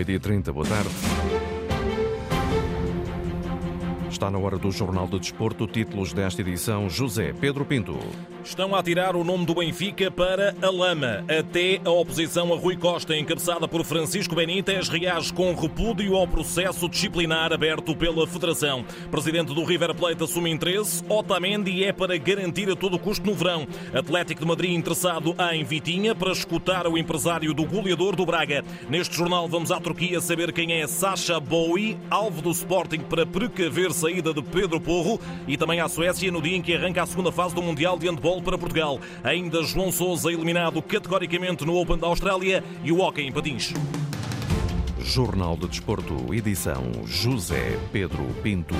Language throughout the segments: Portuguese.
meio-dia 30. Boa tarde. Está na hora do Jornal do Desporto. Títulos desta edição: José Pedro Pinto. Estão a tirar o nome do Benfica para a lama. Até a oposição a Rui Costa, encabeçada por Francisco Benítez, reage com repúdio ao processo disciplinar aberto pela Federação. Presidente do River Plate assume interesse. Otamendi é para garantir a todo custo no verão. Atlético de Madrid interessado em Vitinha para escutar o empresário do goleador do Braga. Neste jornal vamos à Turquia saber quem é Sacha Bowie, alvo do Sporting para precaver saída de Pedro Porro e também à Suécia no dia em que arranca a segunda fase do Mundial de Handball para Portugal. Ainda João Sousa eliminado categoricamente no Open da Austrália e o hockey em patins. Jornal do Desporto, edição José Pedro Pinto.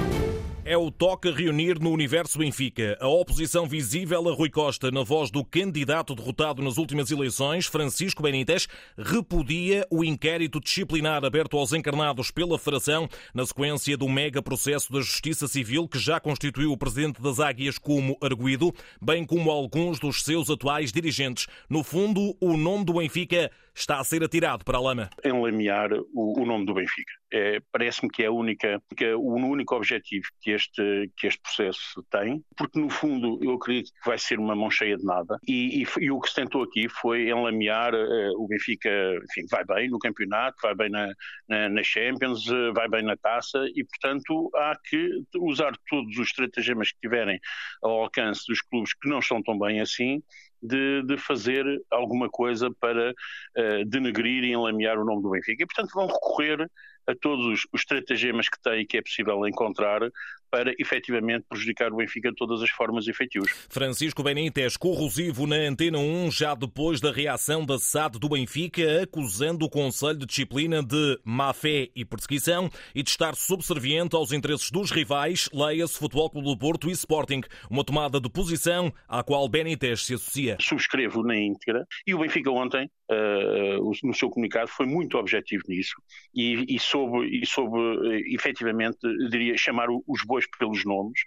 É o toque reunir no Universo Benfica. A oposição visível a Rui Costa, na voz do candidato derrotado nas últimas eleições, Francisco Benítez, repudia o inquérito disciplinar aberto aos encarnados pela Federação na sequência do mega processo da Justiça Civil que já constituiu o presidente das Águias como arguído, bem como alguns dos seus atuais dirigentes. No fundo, o nome do Benfica está a ser atirado para a lama. Enlamear o, o nome do Benfica. É, Parece-me que é a única, que é o único objetivo que este, que este processo tem, porque no fundo eu acredito que vai ser uma mão cheia de nada e, e, e o que se tentou aqui foi enlamear uh, o Benfica, enfim, vai bem no campeonato, vai bem na, na, na Champions, uh, vai bem na taça e portanto há que usar todos os estratagemas que tiverem ao alcance dos clubes que não estão tão bem assim de, de, fazer alguma coisa para uh, denegrir e enlamear o nome do Benfica. E, portanto, vão recorrer a todos os, os estratagemas que têm que é possível encontrar para efetivamente prejudicar o Benfica de todas as formas e feitios. Francisco Benítez, corrosivo na Antena 1, já depois da reação da SAD do Benfica, acusando o Conselho de Disciplina de má-fé e perseguição e de estar subserviente aos interesses dos rivais, leia-se Futebol Clube do Porto e Sporting. Uma tomada de posição à qual Benítez se associa. Subscrevo na íntegra e o Benfica ontem, uh, no seu comunicado, foi muito objetivo nisso e, e soube, e soube uh, efetivamente, diria, chamar os bois pelos nomes,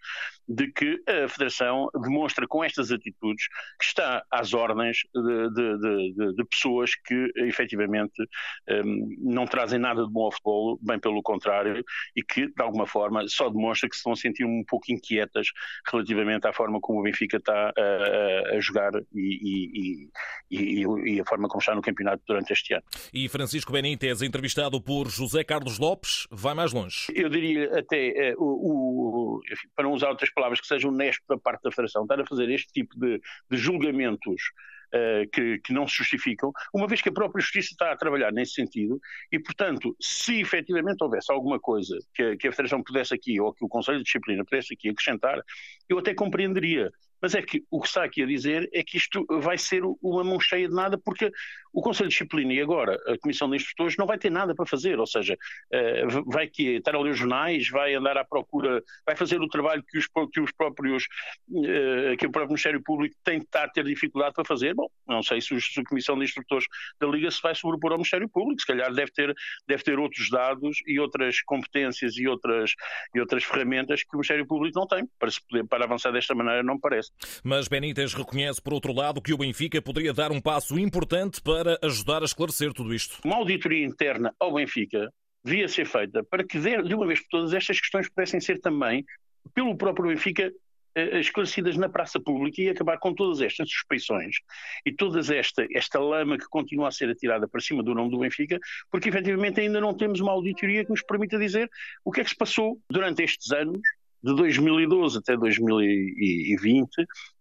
de que a Federação demonstra com estas atitudes que está às ordens de, de, de, de pessoas que efetivamente um, não trazem nada de bom ao futebol, bem pelo contrário, e que de alguma forma só demonstra que se estão a sentir um pouco inquietas relativamente à forma como o Benfica está a, a jogar e, e, e, e, a forma como está no campeonato durante este ano. E Francisco Benítez, entrevistado por José Carlos Lopes, vai mais longe. Eu diria até uh, o enfim, para não usar outras palavras, que seja honesto da parte da Federação, estar a fazer este tipo de, de julgamentos uh, que, que, não se justificam, uma vez que a própria Justiça está a trabalhar nesse sentido, e, portanto, se efetivamente houvesse alguma coisa que a, que a Federação pudesse aqui, ou que o Conselho de Disciplina pudesse aqui acrescentar, eu até compreenderia. Mas é que o que está aqui a dizer é que isto vai ser uma mão cheia de nada, porque o Conselho de Disciplina e agora a Comissão de Instrutores não vai ter nada para fazer, ou seja, eh, vai que estar a ler os jornais, vai andar à procura, vai fazer o trabalho que os, que os próprios, eh, que o próprio Ministério Público tem de estar a ter dificuldade para fazer. Bom, não sei se a Comissão de Instrutores da Liga se vai sobrepor ao Ministério Público, se calhar deve ter, deve ter outros dados e outras competências e outras, e outras ferramentas que o Ministério Público não tem para, se poder, para avançar desta maneira, não me parece. Mas Benítez reconhece, por outro lado, que o Benfica poderia dar um passo importante para ajudar a esclarecer tudo isto. Uma auditoria interna ao Benfica devia ser feita para que, de uma vez por todas, estas questões pudessem ser também, pelo próprio Benfica, eh, esclarecidas na praça pública e acabar com todas estas suspeições e toda esta, esta lama que continua a ser atirada para cima do nome do Benfica, porque efetivamente ainda não temos uma auditoria que nos permita dizer o que é que se passou durante estes anos de 2012 até 2020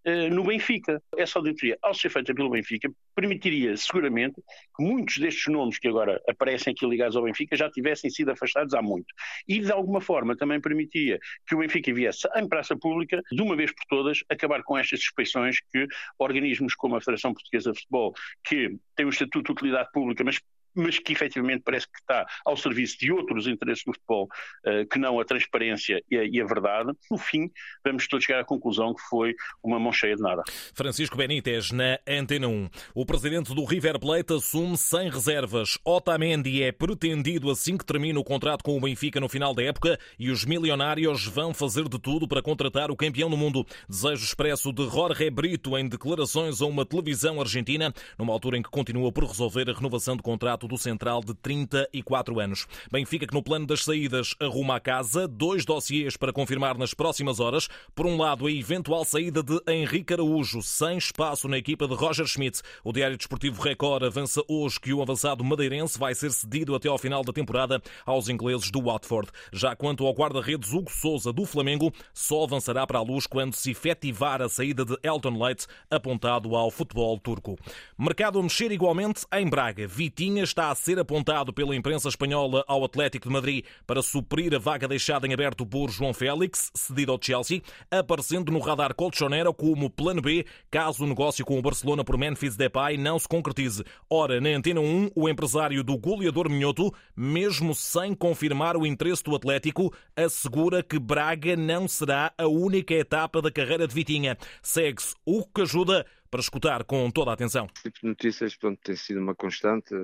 eh, no Benfica. Essa auditoria, ao ser feita pelo Benfica, permitiria seguramente que muitos destes nomes que agora aparecem aqui ligados ao Benfica já tivessem sido afastados há muito. E, de alguma forma, também permitia que o Benfica viesse em praça pública, de uma vez por todas, acabar com estas suspeições que organismos como a Federação Portuguesa de Futebol, que tem o Estatuto de Utilidade Pública, mas mas que efetivamente parece que está ao serviço de outros interesses do futebol uh, que não a transparência e a, verdade. No fim, vamos todos chegar à conclusão que foi uma mão cheia de nada. Francisco Benítez, na Antena 1. O presidente do River Plate assume sem reservas. Otamendi é pretendido assim que termina o contrato com o Benfica no final da época e os milionários vão fazer de tudo para contratar o campeão do mundo. Desejo expresso de Jorge Brito em declarações a uma televisão argentina, numa altura em que continua por resolver a renovação de contrato contrato do central de 34 anos. Benfica que no plano das saídas arruma a casa, dois dossiês para confirmar nas próximas horas. Por um lado, a eventual saída de Henrique Araújo, sem espaço na equipa de Roger Schmidt. O Diário Desportivo Record avança hoje que o avançado madeirense vai ser cedido até ao final da temporada aos ingleses do Watford. Já quanto ao guarda-redes Hugo Souza do Flamengo, só avançará para a luz quando se efetivar a saída de Elton Leite, apontado ao futebol turco. Mercado a mexer igualmente em Braga. Vitinha está a ser apontado pela imprensa espanhola ao Atlético de Madrid para suprir a vaga deixada em aberto por João Félix, cedido ao Chelsea, aparecendo no radar colchonero como plano B, caso o negócio com o Barcelona por Memphis Depay não se concretize. Ora, na Antena 1, o empresário do goleador Minhoto, mesmo sem confirmar o interesse do Atlético, assegura que Braga não será a única etapa da carreira de Vitinha. Segue-se o que ajuda para escutar com toda a atenção. Este tipo de notícias pronto, tem sido uma constante.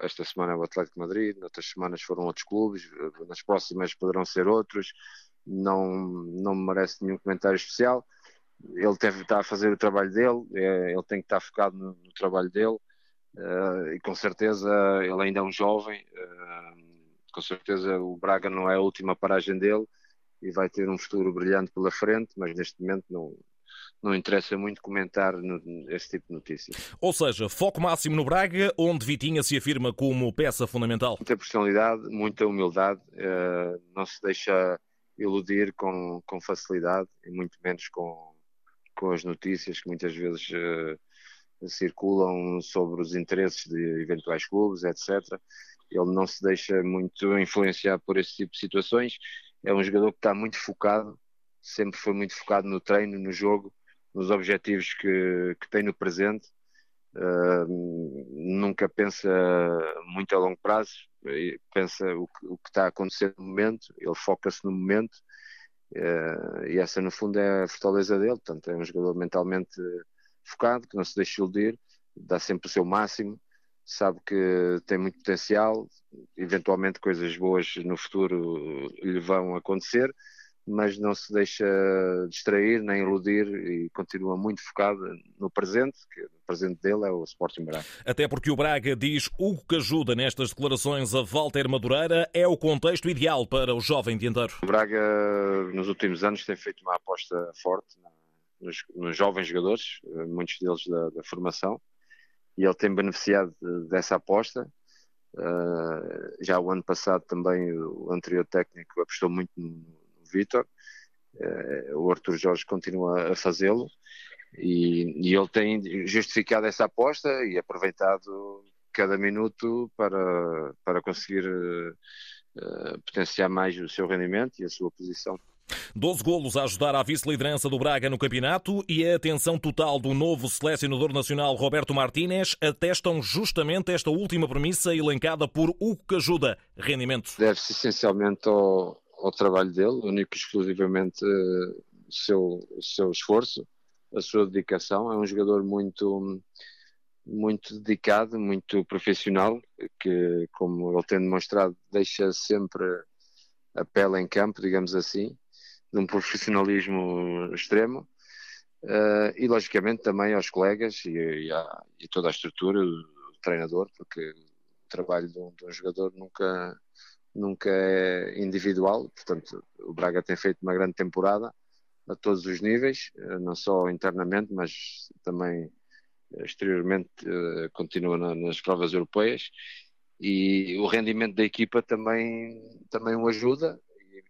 Esta semana é o Atlético Madrid, outras semanas foram outros clubes, nas próximas poderão ser outros. Não, não me merece nenhum comentário especial. Ele deve estar a fazer o trabalho dele, é, ele tem que estar focado no, no trabalho dele. Uh, e com certeza ele ainda é um jovem, uh, com certeza o Braga não é a última paragem dele e vai ter um futuro brilhante pela frente, mas neste momento não, não interessa muito comentar esse tipo de notícias. Ou seja, foco máximo no Braga, onde Vitinha se afirma como peça fundamental. Muita personalidade, muita humildade, uh, não se deixa iludir com, com facilidade e muito menos com, com as notícias que muitas vezes uh, circulam sobre os interesses de eventuais clubes, etc. Ele não se deixa muito influenciar por esse tipo de situações. É um jogador que está muito focado, sempre foi muito focado no treino, no jogo, nos objetivos que, que tem no presente. Uh, nunca pensa muito a longo prazo, pensa o que, o que está a acontecer no momento, ele foca-se no momento uh, e essa no fundo é a fortaleza dele. Portanto, é um jogador mentalmente focado, que não se deixa iludir, dá sempre o seu máximo sabe que tem muito potencial, eventualmente coisas boas no futuro lhe vão acontecer, mas não se deixa distrair nem iludir e continua muito focado no presente, que o presente dele é o Sporting Braga. Até porque o Braga diz o que ajuda nestas declarações a Walter Madureira é o contexto ideal para o jovem dianteiro. O Braga, nos últimos anos, tem feito uma aposta forte nos, nos jovens jogadores, muitos deles da, da formação, e ele tem beneficiado dessa aposta. Uh, já o ano passado também o anterior técnico apostou muito no Vitor, uh, o Arthur Jorge continua a fazê-lo e, e, ele tem justificado essa aposta e aproveitado cada minuto para, para conseguir uh, potenciar mais o seu rendimento e a sua posição. 12 golos a ajudar à vice-liderança do Braga no campeonato e a atenção total do novo selecionador nacional Roberto Martínez atestam justamente esta última premissa elencada por Hugo Cajuda, rendimento. Deve-se essencialmente ao, ao, trabalho dele, único e exclusivamente uh, o seu, seu esforço, a sua dedicação. É um jogador muito muito dedicado, muito profissional, que, como ele tem demonstrado, deixa sempre a pele em campo, digamos assim de um profissionalismo extremo uh, e logicamente também aos colegas e, e, a, e toda a estrutura do, treinador, porque o trabalho de um, de um, jogador nunca, nunca é individual, portanto o Braga tem feito uma grande temporada a todos os níveis, uh, não só internamente, mas também exteriormente uh, continua na, nas provas europeias. E o rendimento da equipa também, também o ajuda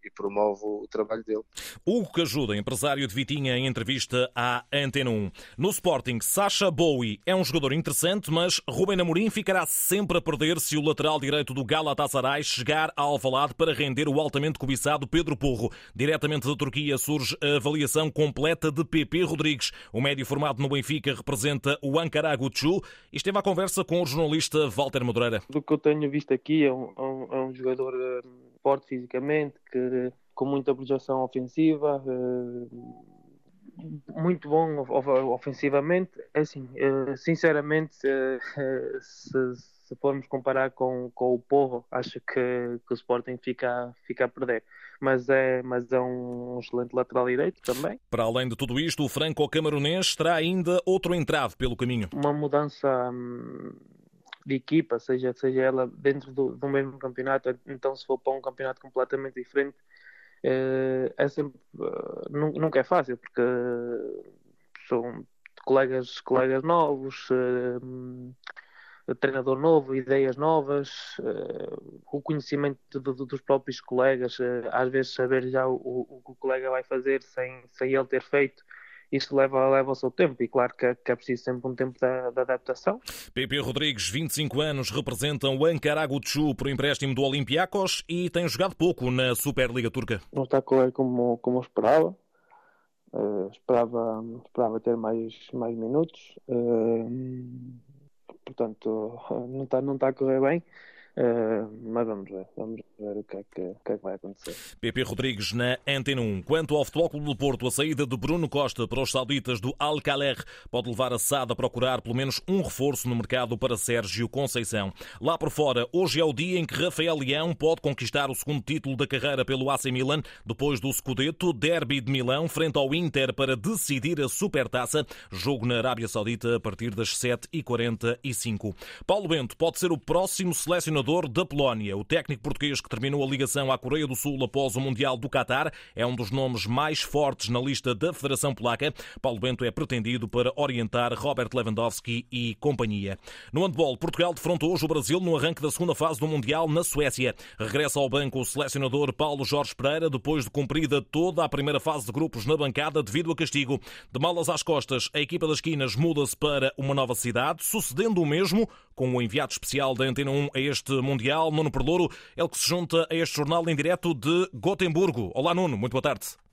e promove o trabalho dele. Hugo Cajuda, empresário de Vitinha, em entrevista à Antena 1. No Sporting, Sacha Bowie é um jogador interessante, mas Rubem Amorim ficará sempre a perder se o lateral direito do Galatasaray chegar a Alvalade para render o altamente cobiçado Pedro Porro. Diretamente da Turquia surge a avaliação completa de PP Rodrigues. O médio formado no Benfica representa o Ankara Gucu e esteve à conversa com o jornalista Walter Madureira. Do que eu tenho visto aqui, é um, é um é jogador eh, forte fisicamente, que, com muita projeção ofensiva, eh, muito bom ofensivamente. É assim, eh, sinceramente, se, se formos comparar com, com o Porro, acho que, que o Sporting fica, fica a perder. Mas é, mas é um excelente lateral direito também. Para além de tudo isto, o franco-camerunês terá ainda outro entrave pelo caminho. Uma mudança hum, de equipa, seja, seja ela dentro do, do mesmo campeonato, então se for para um campeonato completamente diferente, é, é sempre, nunca é fácil, porque são colegas, colegas novos, treinador novo, ideias novas, o conhecimento do, do, dos próprios colegas, às vezes saber já o, o, que o colega vai fazer sem, sem ele ter feito. Isso leva, leva o seu tempo e claro que, que é preciso sempre um tempo de, de adaptação. PP Rodrigues, 25 anos, representam o Ankara Gucu por empréstimo do Olympiacos e tem jogado pouco na Superliga Turca. Não está a correr como, como eu esperava. Uh, esperava, esperava ter mais, mais minutos. Uh, portanto não está não tá a correr bem. Uh, mas vamos ver, vamos ver o que, é que, que, é que vai acontecer. PP Rodrigues na Antena 1. Quanto ao Futebol Clube do Porto, a saída de Bruno Costa para os sauditas do Al Khaler pode levar a SAD a procurar pelo menos um reforço no mercado para Sérgio Conceição. Lá por fora, hoje é o dia em que Rafael Leão pode conquistar o segundo título da carreira pelo AC Milan, depois do Scudetto, derby de Milão, frente ao Inter para decidir a Supertaça, jogo na Arábia Saudita a partir das 7h45. Paulo Bento pode ser o próximo selecionador treinador da Polónia. O técnico português que terminou a ligação à Coreia do Sul após o Mundial do Qatar é um dos nomes mais fortes na lista da Federação Polaca. Paulo Bento é pretendido para orientar Robert Lewandowski e companhia. No handball, Portugal defrontou hoje o Brasil no arranque da segunda fase do Mundial na Suécia. Regressa ao banco o selecionador Paulo Jorge Pereira depois de cumprida toda a primeira fase de grupos na bancada devido a castigo. De malas às costas, a equipa das esquinas muda-se para uma nova cidade, sucedendo o mesmo com o enviado especial da Antena 1 a este Mundial, Nuno Perlouro, ele que se junta a este jornal em direto de Gotemburgo. Olá, Nuno, muito boa tarde.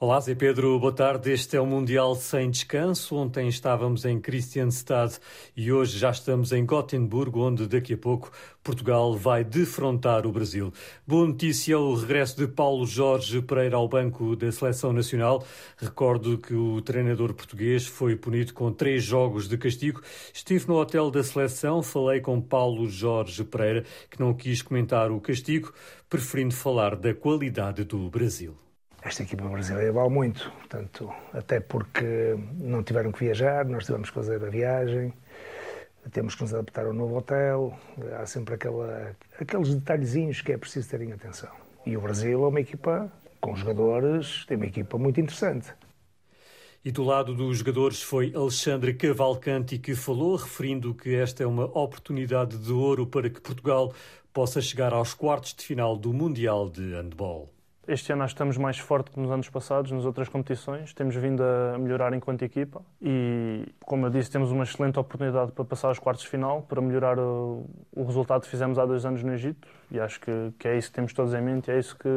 Olá, Zé Pedro, boa tarde. Este é o Mundial sem descanso. Ontem estávamos em Christianstad e hoje já estamos em Gotemburgo, onde daqui a pouco Portugal vai defrontar o Brasil. Boa notícia o regresso de Paulo Jorge Pereira ao banco da Seleção Nacional. Recordo que o treinador português foi punido com três jogos de castigo. Estive no hotel da Seleção, falei com Paulo Jorge Pereira, que não quis comentar o castigo, preferindo falar da qualidade do Brasil esta equipa brasileira vale muito, portanto, até porque não tiveram que viajar, nós tivemos que fazer a viagem, temos que nos adaptar ao novo hotel, há sempre aquela, aqueles detalhezinhos que é preciso terem atenção. E o Brasil é uma equipa com jogadores, tem uma equipa muito interessante. E do lado dos jogadores foi Alexandre Cavalcanti que falou, referindo que esta é uma oportunidade de ouro para que Portugal possa chegar aos quartos de final do Mundial de Handball. Este ano estamos mais forte que nos anos passados, nas outras competições. Temos vindo a melhorar enquanto equipa e, como eu disse, temos uma excelente oportunidade para passar aos quartos de final, para melhorar o, o resultado que fizemos há dois anos no Egito. E acho que, que é isso que temos todos em mente, é isso que,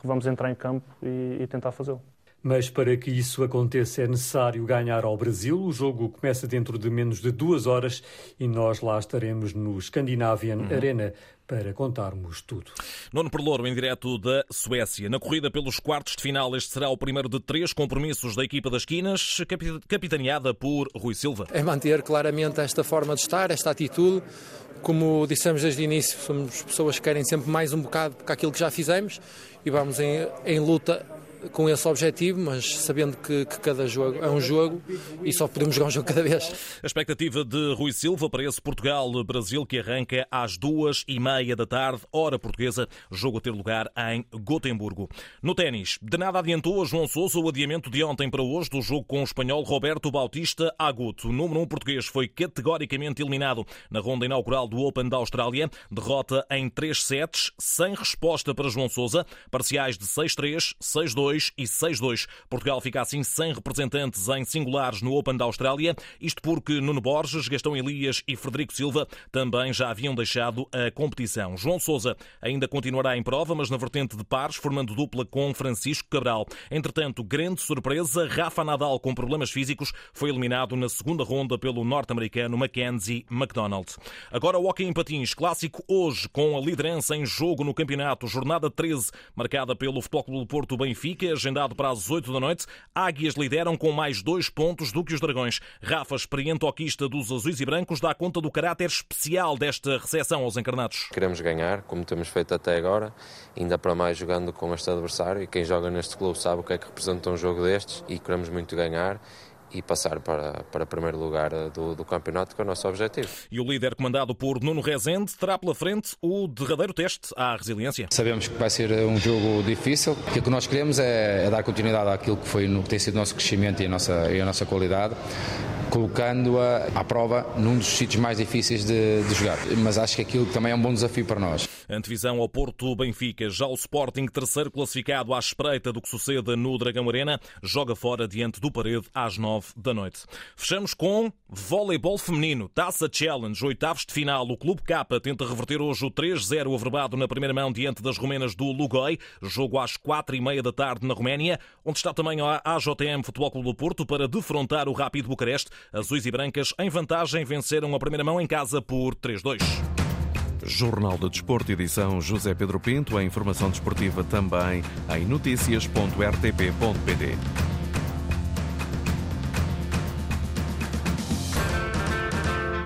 que vamos entrar em campo e, e tentar fazê-lo. Mas para que isso aconteça é necessário ganhar ao Brasil. O jogo começa dentro de menos de duas horas e nós lá estaremos no Scandinavian uhum. Arena para contarmos tudo. Nono Perlouro, em direto da Suécia. Na corrida pelos quartos de final, este será o primeiro de três compromissos da equipa das Quinas, capitaneada por Rui Silva. É manter claramente esta forma de estar, esta atitude. Como dissemos desde o início, somos pessoas que querem sempre mais um bocado que aquilo que já fizemos e vamos em, em luta com esse objetivo, mas sabendo que, que, cada jogo é um jogo e só podemos jogar um jogo cada vez. A expectativa de Rui Silva para esse Portugal-Brasil que arranca às duas e meia da tarde, hora portuguesa, jogo a ter lugar em Gotemburgo. No ténis, de nada adiantou a João Sousa o adiamento de ontem para hoje do jogo com o espanhol Roberto Bautista Agut. O número um português foi categoricamente eliminado na ronda inaugural do Open da Austrália, derrota em três sets, sem resposta para João Sousa, parciais de 6-3, 6-2 6 e 6-2. Portugal fica assim sem representantes em singulares no Open da Austrália, isto porque Nuno Borges, Gastão Elias e Frederico Silva também já haviam deixado a competição. João Sousa ainda continuará em prova, mas na vertente de pares, formando dupla com Francisco Cabral. Entretanto, grande surpresa, Rafa Nadal, com problemas físicos, foi eliminado na segunda ronda pelo norte-americano Mackenzie McDonald. Agora o hockey em patins, clássico hoje, com a liderança em jogo no campeonato, jornada 13, marcada pelo Futebol Clube do Porto Benfica, Benfica, agendado para as 8 da noite. Águias lideram com mais dois pontos do que os Dragões. Rafa, experiente hoquista dos azuis e brancos, dá conta do caráter especial desta recepção aos encarnados. Queremos ganhar, como temos feito até agora, ainda para mais jogando com este adversário. E quem joga neste clube sabe o que é que representa um jogo destes e queremos muito ganhar e passar para, para primeiro lugar do, do campeonato, que é o nosso objetivo. E o líder comandado por Nuno Rezende terá pela frente o derradeiro teste à resiliência. Sabemos que vai ser um jogo difícil. Aquilo que nós queremos é, é dar continuidade àquilo que, foi, que tem sido o nosso crescimento e a nossa, e a nossa qualidade colocando-a à prova num dos sítios mais difíceis de, de, jogar. Mas acho que aquilo também é um bom desafio para nós. Antevisão ao Porto Benfica. Já o Sporting, terceiro classificado à espreita do que sucede no Dragão Arena, joga fora diante do Parede às nove da noite. Fechamos com voleibol feminino. Taça Challenge, oitavos de final. O Clube K tenta reverter hoje o 3-0 averbado na primeira mão diante das romenas do Lugoi. Jogo às quatro e meia da tarde na Roménia, onde está também a AJM Futebol Clube do Porto para defrontar o Rápido Bucareste. Azuis e brancas, em vantagem, venceram a primeira mão em casa por 3-2. Jornal de Desporto, edição José Pedro Pinto. A informação desportiva também em notícias.rtp.pt.